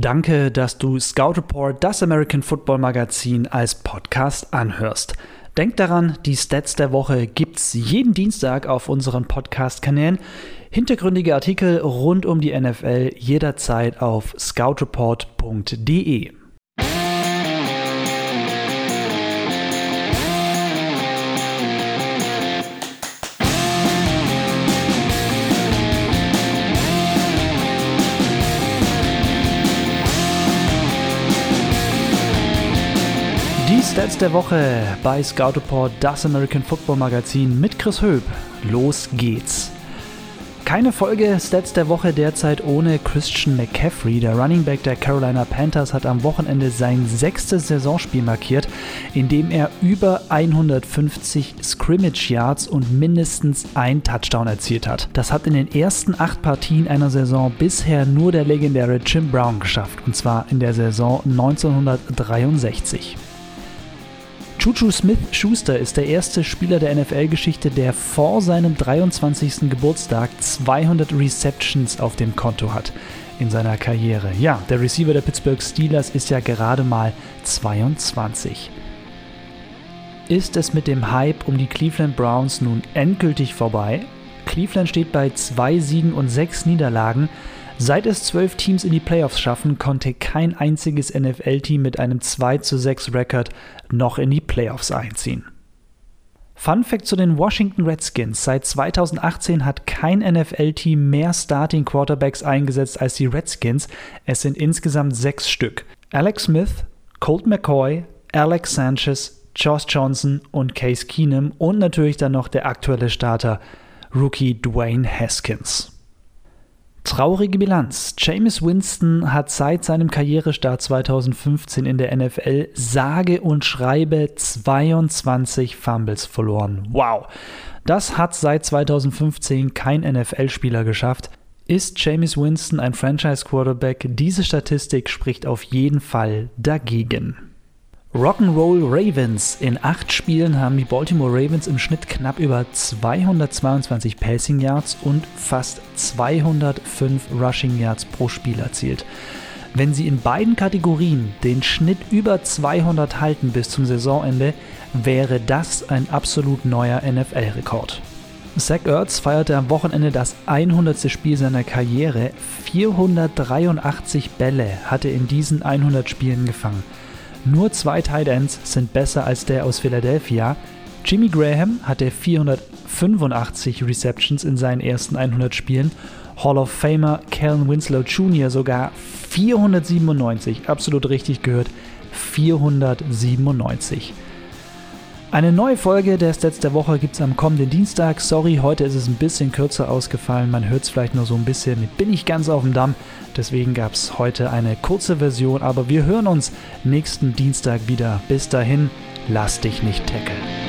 Danke, dass du Scout Report, das American Football Magazin, als Podcast anhörst. Denk daran, die Stats der Woche gibt's jeden Dienstag auf unseren Podcast-Kanälen. Hintergründige Artikel rund um die NFL jederzeit auf scoutreport.de. Die Stats der Woche bei Scout Report, das American Football Magazin mit Chris Höb. Los geht's. Keine Folge Stats der Woche derzeit ohne Christian McCaffrey. Der Running Back der Carolina Panthers hat am Wochenende sein sechstes Saisonspiel markiert, in dem er über 150 Scrimmage Yards und mindestens ein Touchdown erzielt hat. Das hat in den ersten acht Partien einer Saison bisher nur der legendäre Jim Brown geschafft, und zwar in der Saison 1963. Juju Smith-Schuster ist der erste Spieler der NFL-Geschichte, der vor seinem 23. Geburtstag 200 Receptions auf dem Konto hat in seiner Karriere. Ja, der Receiver der Pittsburgh Steelers ist ja gerade mal 22. Ist es mit dem Hype um die Cleveland Browns nun endgültig vorbei? Cleveland steht bei zwei Siegen und sechs Niederlagen. Seit es zwölf Teams in die Playoffs schaffen, konnte kein einziges NFL-Team mit einem 2 zu 6 Rekord noch in die Playoffs einziehen. Fun Fact zu den Washington Redskins. Seit 2018 hat kein NFL-Team mehr Starting Quarterbacks eingesetzt als die Redskins. Es sind insgesamt sechs Stück. Alex Smith, Colt McCoy, Alex Sanchez, Josh Johnson und Case Keenum und natürlich dann noch der aktuelle Starter, Rookie Dwayne Haskins. Traurige Bilanz. James Winston hat seit seinem Karrierestart 2015 in der NFL sage und schreibe 22 Fumbles verloren. Wow. Das hat seit 2015 kein NFL-Spieler geschafft. Ist James Winston ein Franchise-Quarterback? Diese Statistik spricht auf jeden Fall dagegen. Rock'n'Roll Ravens. In acht Spielen haben die Baltimore Ravens im Schnitt knapp über 222 Passing Yards und fast 205 Rushing Yards pro Spiel erzielt. Wenn sie in beiden Kategorien den Schnitt über 200 halten bis zum Saisonende, wäre das ein absolut neuer NFL-Rekord. Zach Ertz feierte am Wochenende das 100. Spiel seiner Karriere. 483 Bälle hatte in diesen 100 Spielen gefangen. Nur zwei Tight Ends sind besser als der aus Philadelphia. Jimmy Graham hatte 485 Receptions in seinen ersten 100 Spielen. Hall of Famer Kellen Winslow Jr. sogar 497. Absolut richtig gehört. 497. Eine neue Folge der Stats der Woche gibt es am kommenden Dienstag. Sorry, heute ist es ein bisschen kürzer ausgefallen. Man hört es vielleicht nur so ein bisschen mit Bin ich ganz auf dem Damm. Deswegen gab es heute eine kurze Version. Aber wir hören uns nächsten Dienstag wieder. Bis dahin, lass dich nicht tackeln.